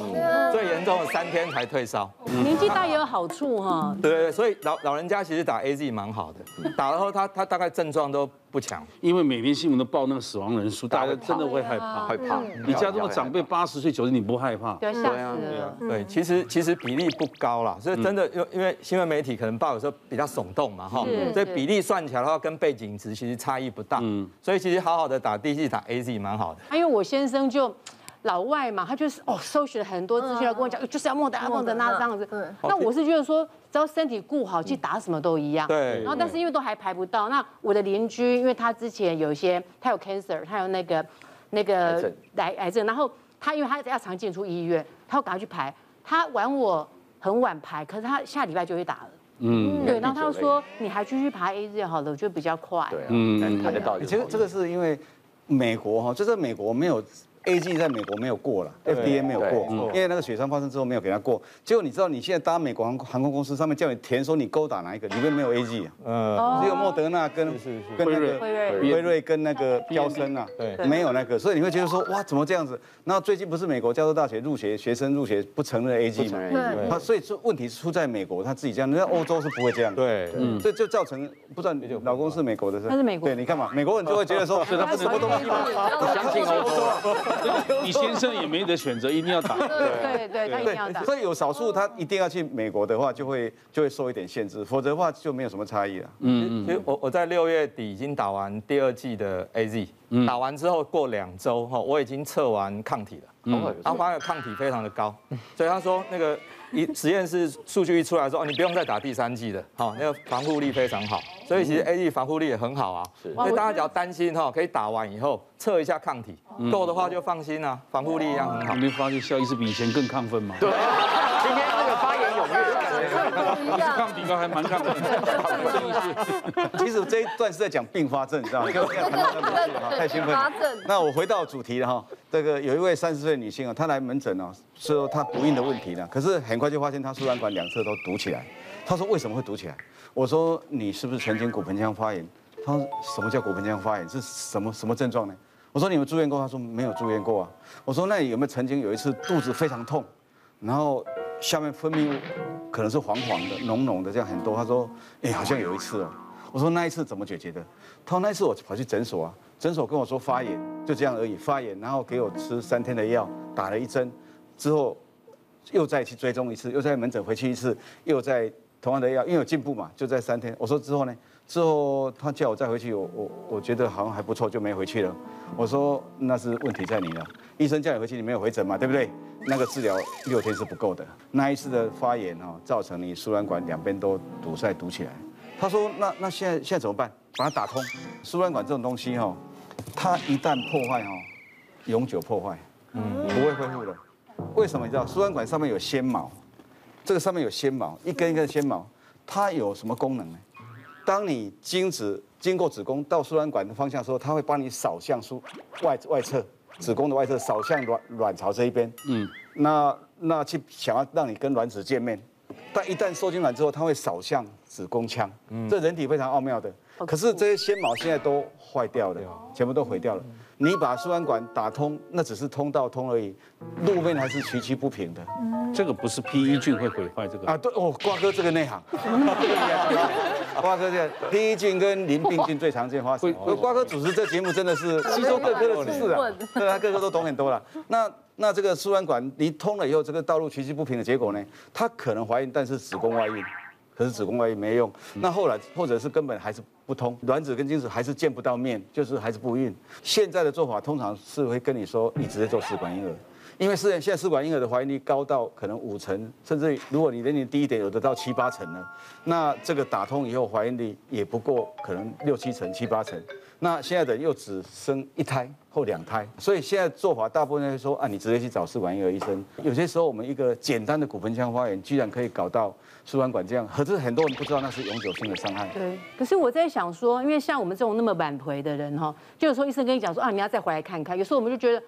最严重的三天才退烧。年纪大也有好处哈。对对，所以老老人家其实打 AZ 蛮好的，打了后他他大概症状都不强。因为每天新闻都报那个死亡人数，大家真的会害怕，害怕。你家中的长辈八十岁、九十，你不害怕？对啊，对啊。对，其实其实比例不高啦，所以真的因因为新闻媒体可能报有时候比较耸动嘛哈，所以比例算起来的话，跟背景值其实差异不大。嗯，所以其实好好的打第一剂打 AZ 蛮好的。因为我先生就。老外嘛，他就是哦，搜寻了很多资讯来跟我讲，就是要莫德纳、莫德纳这样子。那我是觉得说，只要身体顾好，去打什么都一样。对。然后，但是因为都还排不到，那我的邻居，因为他之前有一些，他有 cancer，他有那个那个癌癌症，然后他因为他要常进出医院，他要赶快去排。他晚我很晚排，可是他下礼拜就会打了。嗯。对。然后他又说，你还继续排 AZ 好了，我觉得比较快。对。嗯。排得到。其实这个是因为美国哈，就是美国没有。A G 在美国没有过了，F D A 没有过，因为那个雪山发生之后没有给他过。结果你知道，你现在搭美国航航空公司上面叫你填说你勾打哪一个，里面没有 A G，嗯，只有莫德纳跟跟那个辉瑞。跟那个飙升啊，对，没有那个，所以你会觉得说哇怎么这样子？那最近不是美国加州大学入学学生入学不承认 A G 嘛？对，他所以说问题是出在美国他自己这样，那欧洲是不会这样，对，嗯，所以就造成不知道老公是美国的，他是美国，对，你看嘛，美国人就会觉得说，[LAUGHS] 他不什么东西嘛，不相信欧洲。[LAUGHS] 你先生也没得选择，一定要打。[LAUGHS] 对对对，他一定要打。所以有少数他一定要去美国的话，就会就会受一点限制，否则的话就没有什么差异了。嗯嗯。其实我我在六月底已经打完第二季的 AZ，打完之后过两周哈，我已经测完抗体了。嗯。他发现抗体非常的高，所以他说那个一实验室数据一出来说，哦，你不用再打第三剂的，好，那个防护力非常好。所以其实 A D 防护力也很好啊。是。所以大家只要担心哈，可以打完以后测一下抗体。够的话就放心啊，防护力一样很好。你没发现肖医师比以前更亢奋吗？对，[LAUGHS] 今天那个发言踊跃，抗病高还蛮亢奋。其实这一段是在讲并发症，你知道吗？太兴奋。那我回到主题了哈，这个有一位三十岁女性啊，她来门诊哦，说她不孕的问题呢，可是很快就发现她输卵管两侧都堵起来。她说为什么会堵起来？我说你是不是曾经骨盆腔发炎？她说什么叫骨盆腔发炎？是什么什么症状呢？我说你们住院过？他说没有住院过啊。我说那你有没有曾经有一次肚子非常痛，然后下面分泌物可能是黄黄的、浓浓的这样很多？他说哎，好像有一次哦。我说那一次怎么解决的？他说那一次我跑去诊所啊，诊所跟我说发炎，就这样而已，发炎，然后给我吃三天的药，打了一针，之后又再去追踪一次，又在门诊回去一次，又在同样的药，因为有进步嘛，就在三天。我说之后呢？之后他叫我再回去，我我我觉得好像还不错，就没回去了。我说那是问题在你了，医生叫你回去，你没有回诊嘛，对不对？那个治疗六天是不够的。那一次的发炎哦，造成你输卵管两边都堵塞堵起来。他说那那现在现在怎么办？把它打通。输卵管这种东西哈，它一旦破坏哈，永久破坏，嗯，不会恢复的。为什么你知道？输卵管上面有纤毛，这个上面有纤毛，一根一根纤毛，它有什么功能呢？当你精子经过子宫到输卵管的方向的时候，它会帮你扫向输外外侧子宫的外侧，扫向卵卵巢这一边。嗯，那那去想要让你跟卵子见面，但一旦受精卵之后，它会扫向子宫腔。嗯，这人体非常奥妙的。可是这些纤毛现在都坏掉了，全部都毁掉了。你把输卵管打通，那只是通道通而已，路面还是崎岖不平的。这个不是 PE 菌会毁坏这个啊？对哦，瓜哥这个内行。[LAUGHS] 瓜哥这 PE 菌跟淋病菌最常见发生。瓜哥主持这节目真的是 [LAUGHS] 吸收各科的知识啊，对他各个都懂很多了。那那这个输卵管你通了以后，这个道路崎岖不平的结果呢？他可能怀孕，但是子宫外孕。可是子宫外孕没用，那后来或者是根本还是不通，卵子跟精子还是见不到面，就是还是不孕。现在的做法通常是会跟你说，你直接做试管婴儿，因为现在试管婴儿的怀孕率高到可能五成，甚至如果你年龄低一点，有的到七八成了。那这个打通以后怀孕率也不过可能六七成、七八成。那现在的又只生一胎或两胎，所以现在做法大部分说啊，你直接去找试管婴儿医生。有些时候我们一个简单的骨盆腔发炎，居然可以搞到输卵管这样，可是很多人不知道那是永久性的伤害。对，可是我在想说，因为像我们这种那么晚回的人哈，就有时候医生跟你讲说啊，你要再回来看看。有时候我们就觉得。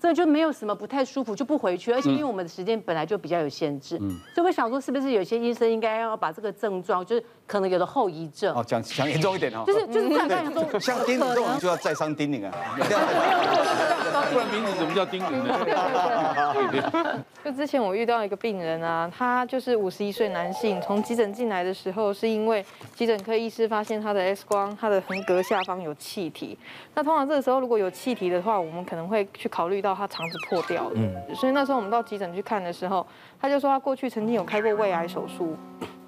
这就没有什么不太舒服，就不回去。而且因为我们的时间本来就比较有限制，嗯，所以我想说，是不是有些医生应该要把这个症状，就是可能有的后遗症，哦，讲讲严重一点哦，就是就是这样讲说，像叮咛这种就要再三叮咛啊，[LAUGHS] [LAUGHS] 不然名字怎么叫丁玲呢？[LAUGHS] 就之前我遇到一个病人啊，他就是五十一岁男性，从急诊进来的时候，是因为急诊科医师发现他的 X 光，他的横膈下方有气体。那通常这个时候如果有气体的话，我们可能会去考虑到他肠子破掉了。嗯，所以那时候我们到急诊去看的时候，他就说他过去曾经有开过胃癌手术。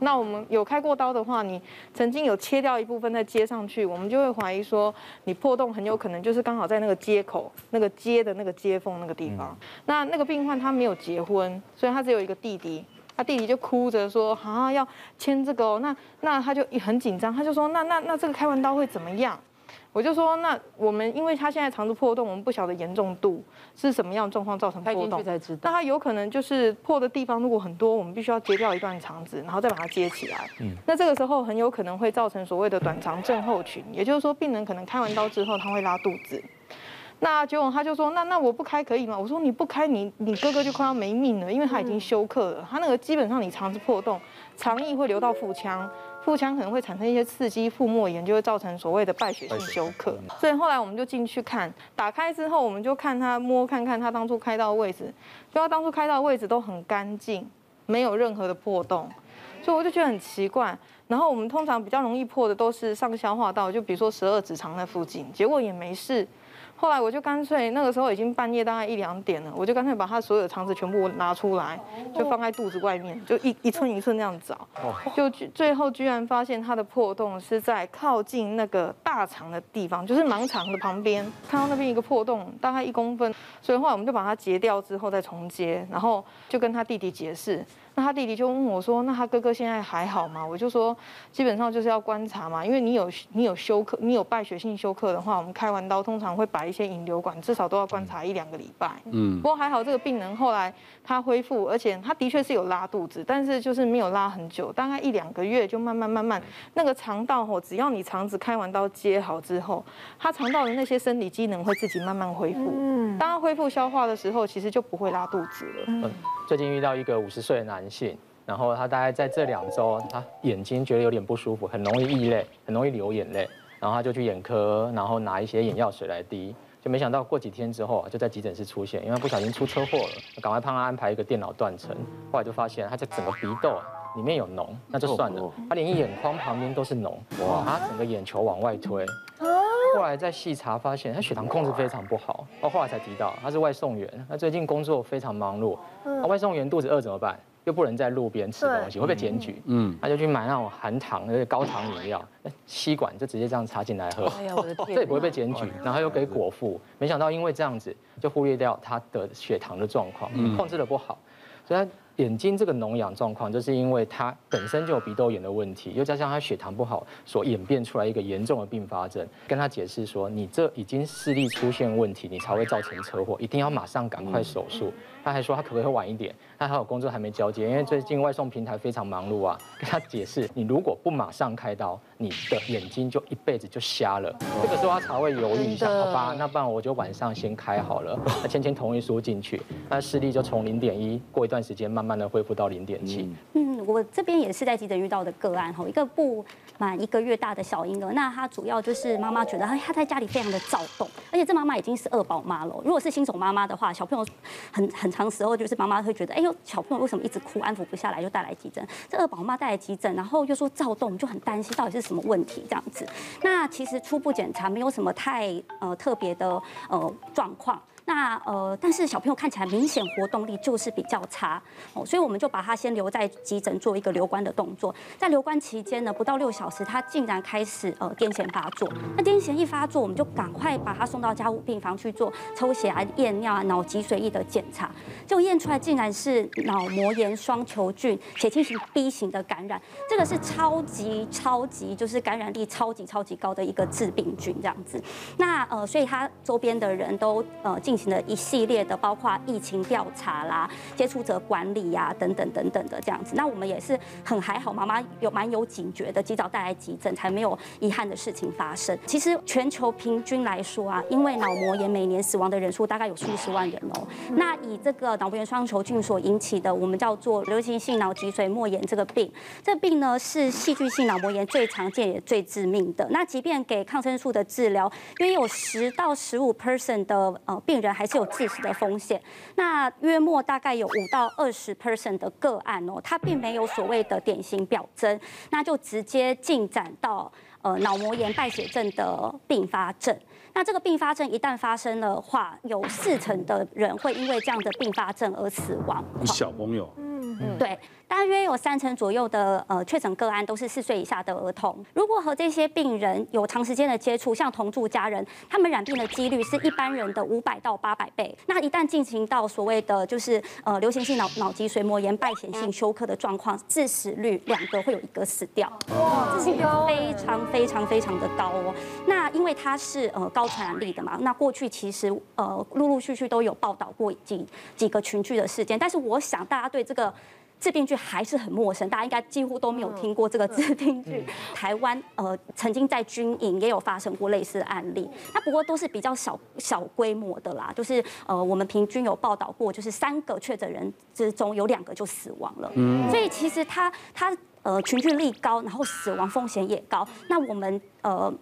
那我们有开过刀的话，你曾经有切掉一部分再接上去，我们就会怀疑说你破洞很有可能就是刚好在那个接口、那个接的那个接缝那个地方。那那个病患他没有结婚，所以他只有一个弟弟，他弟弟就哭着说啊要签这个哦，那那他就很紧张，他就说那那那这个开完刀会怎么样？我就说，那我们因为他现在肠子破洞，我们不晓得严重度是什么样状况造成破洞，那他有可能就是破的地方如果很多，我们必须要截掉一段肠子，然后再把它接起来。嗯，那这个时候很有可能会造成所谓的短肠症候群，也就是说病人可能开完刀之后他会拉肚子。那结果他就说，那那我不开可以吗？我说你不开，你你哥哥就快要没命了，因为他已经休克了，他那个基本上你肠子破洞，肠液会流到腹腔。腹腔可能会产生一些刺激，腹膜炎就会造成所谓的败血性休克。所以后来我们就进去看，打开之后我们就看他摸看看他当初开刀的位置，就他当初开刀的位置都很干净，没有任何的破洞，所以我就觉得很奇怪。然后我们通常比较容易破的都是上消化道，就比如说十二指肠那附近，结果也没事。后来我就干脆那个时候已经半夜大概一两点了，我就干脆把他所有的肠子全部拿出来，就放在肚子外面，就一一寸一寸那样找，就最后居然发现他的破洞是在靠近那个大肠的地方，就是盲肠的旁边，看到那边一个破洞，大概一公分，所以后来我们就把它截掉之后再重接，然后就跟他弟弟解释。那他弟弟就问我说：“那他哥哥现在还好吗？”我就说：“基本上就是要观察嘛，因为你有你有休克，你有败血性休克的话，我们开完刀通常会摆一些引流管，至少都要观察一两个礼拜。嗯，不过还好这个病人后来他恢复，而且他的确是有拉肚子，但是就是没有拉很久，大概一两个月就慢慢慢慢那个肠道吼，只要你肠子开完刀接好之后，他肠道的那些生理机能会自己慢慢恢复。嗯，当他恢复消化的时候，其实就不会拉肚子了。嗯，最近遇到一个五十岁的男。性，然后他大概在这两周，他眼睛觉得有点不舒服，很容易溢泪，很容易流眼泪，然后他就去眼科，然后拿一些眼药水来滴，就没想到过几天之后啊就在急诊室出现，因为不小心出车祸了，赶快帮他安排一个电脑断层，后来就发现他在整个鼻窦啊里面有脓，那就算了，他连眼眶旁边都是脓，哇，他整个眼球往外推，后来再细查发现他血糖控制非常不好，哦，后来才提到他是外送员，他最近工作非常忙碌，那外送员肚子饿怎么办？又不能在路边吃东西，会被检举。嗯，他就去买那种含糖的高糖饮料，吸管就直接这样插进来喝。哎呀，我的 [LAUGHS] 天！这也不会被检举，然后又给果腹。没想到因为这样子，就忽略掉他的血糖的状况，控制的不好。所以他眼睛这个脓疡状况，就是因为他本身就有鼻窦炎的问题，又加上他血糖不好所演变出来一个严重的并发症。跟他解释说，你这已经视力出现问题，你才会造成车祸，一定要马上赶快手术。他还说他可不可以晚一点？他还有工作还没交接，因为最近外送平台非常忙碌啊。跟他解释，你如果不马上开刀，你的眼睛就一辈子就瞎了。这个时候他才会犹豫一下，好吧，那不然我就晚上先开好了。他签签同意书进去，那视力就从零点一，过一段时间慢慢的恢复到零点七。嗯，我这边也是在急诊遇到的个案哈，一个不满一个月大的小婴儿，那他主要就是妈妈觉得他他在家里非常的躁动，而且这妈妈已经是二宝妈了。如果是新手妈妈的话，小朋友很很。很长时候就是妈妈会觉得，哎呦，小朋友为什么一直哭，安抚不下来，就带来急诊。这二宝妈带来急诊，然后又说躁动，就很担心到底是什么问题这样子。那其实初步检查没有什么太呃特别的呃状况。那呃，但是小朋友看起来明显活动力就是比较差哦，所以我们就把他先留在急诊做一个留观的动作。在留观期间呢，不到六小时，他竟然开始呃癫痫发作。那癫痫一发作，我们就赶快把他送到加护病房去做抽血啊、验尿啊、脑脊髓液的检查，就验出来竟然是脑膜炎双球菌血清型 B 型的感染。这个是超级超级就是感染力超级超级高的一个致病菌这样子。那呃，所以他周边的人都呃进。的一系列的，包括疫情调查啦、接触者管理呀、啊、等等等等的这样子，那我们也是很还好，妈妈有蛮有警觉的，及早带来急诊，才没有遗憾的事情发生。其实全球平均来说啊，因为脑膜炎每年死亡的人数大概有数十万人哦。那以这个脑膜炎双球菌所引起的，我们叫做流行性脑脊髓膜炎这个病，这个病呢是细菌性脑膜炎最常见也最致命的。那即便给抗生素的治疗，约有十到十五 percent 的呃病人。还是有致死的风险。那约莫大概有五到二十 percent 的个案哦，它并没有所谓的典型表征，那就直接进展到呃脑膜炎败血症的并发症。那这个并发症一旦发生的话，有四成的人会因为这样的并发症而死亡。小朋友，嗯嗯，对。大约有三成左右的呃确诊个案都是四岁以下的儿童。如果和这些病人有长时间的接触，像同住家人，他们染病的几率是一般人的五百到八百倍。那一旦进行到所谓的就是呃流行性脑脑脊髓膜炎败血性休克的状况，致死率两个会有一个死掉。哇，这是非常非常非常的高哦。那因为它是呃高传染力的嘛，那过去其实呃陆陆续续都有报道过几几个群聚的事件，但是我想大家对这个。致病菌还是很陌生，大家应该几乎都没有听过这个致病菌。[LAUGHS] 台湾呃曾经在军营也有发生过类似的案例，那不过都是比较小小规模的啦，就是呃我们平均有报道过，就是三个确诊人之中有两个就死亡了。嗯，所以其实它它呃群聚力高，然后死亡风险也高。那我们呃。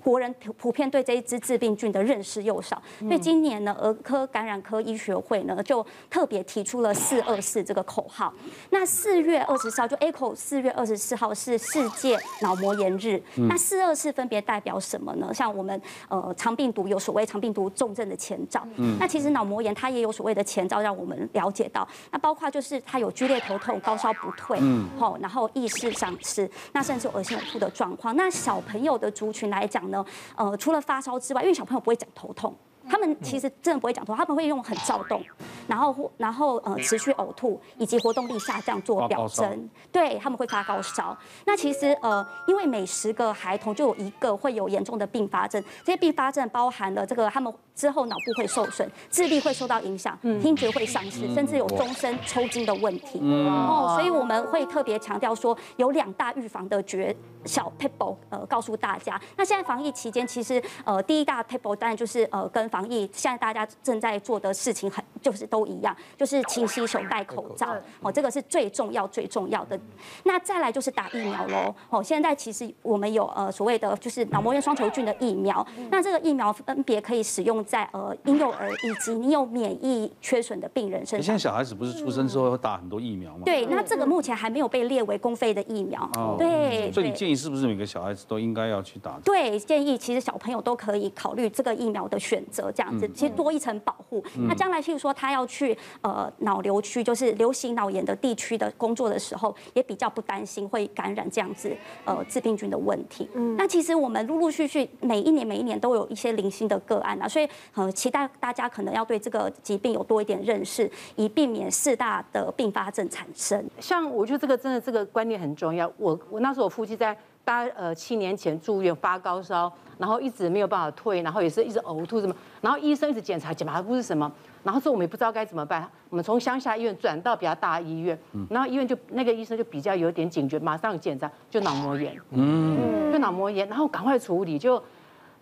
国人普普遍对这一支致病菌的认识又少，所以今年呢，儿科感染科医学会呢就特别提出了四二四这个口号。那四月二十四号就 echo 四月二十四号是世界脑膜炎日。那四二四分别代表什么呢？像我们呃肠病毒有所谓肠病毒重症的前兆，那其实脑膜炎它也有所谓的前兆，让我们了解到，那包括就是它有剧烈头痛、高烧不退，好，然后意识丧失，那甚至有恶心呕吐的状况。那小朋友的族群来讲。呢，呃，除了发烧之外，因为小朋友不会讲头痛。他们其实真的不会讲头，他们会用很躁动，然后然后呃持续呕吐以及活动力下降做表征，对，他们会发高烧。那其实呃，因为每十个孩童就有一个会有严重的并发症，这些并发症包含了这个他们之后脑部会受损，智力会受到影响，听觉会丧失，甚至有终身抽筋的问题。哦，所以我们会特别强调说，有两大预防的诀小 table 呃告诉大家。那现在防疫期间，其实呃第一大 table 当然就是呃跟防防疫现在大家正在做的事情很就是都一样，就是勤洗手、戴口罩，哦，这个是最重要最重要的。那再来就是打疫苗喽，哦，现在其实我们有呃所谓的就是脑膜炎双球菌的疫苗，那这个疫苗分别可以使用在呃婴幼儿以及你有免疫缺损的病人身上。现在小孩子不是出生之后要打很多疫苗吗？对，那这个目前还没有被列为公费的疫苗。对，所以你建议是不是每个小孩子都应该要去打？对，建议其实小朋友都可以考虑这个疫苗的选择。这样子，其实多一层保护。那将来，譬如说他要去呃脑瘤区，就是流行脑炎的地区的工作的时候，也比较不担心会感染这样子呃致病菌的问题。嗯，那其实我们陆陆续续每一年每一年都有一些零星的个案啊，所以呃期待大家可能要对这个疾病有多一点认识，以避免四大的并发症产生。像我觉得这个真的这个观念很重要。我我那时候我夫妻在大呃七年前住院发高烧，然后一直没有办法退，然后也是一直呕吐什么，然后医生一直检查检查不是什么，然后之后我们也不知道该怎么办，我们从乡下医院转到比较大医院，然后医院就那个医生就比较有点警觉，马上检查就脑膜炎，嗯，就脑膜炎，然后赶快处理，就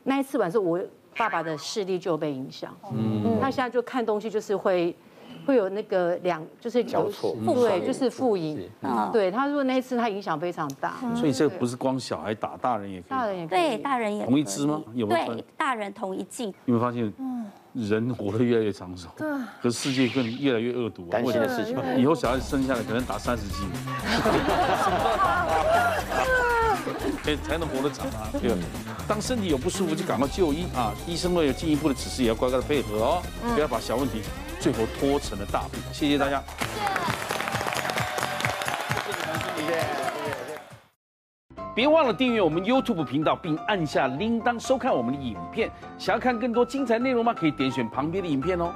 那一次晚上我爸爸的视力就被影响，嗯，他现在就看东西就是会。会有那个两，就是交错，对，就是复影。对，他说那一次他影响非常大。所以这个不是光小孩打，大人也可以。大人也对，大人也同一支吗？有没有？对，大人同一剂。有没有发现，人活得越来越长寿，对，可是世界更越来越恶毒。担心的事情，以后小孩子生下来可能打三十剂，哎，才能活得长啊。对，当身体有不舒服就赶快就医啊，医生若有进一步的指示，也要乖乖的配合哦，不要把小问题。最后拖成了大病，谢谢大家。谢谢，谢谢。别忘了订阅我们 YouTube 频道，并按下铃铛收看我们的影片。想要看更多精彩内容吗？可以点选旁边的影片哦。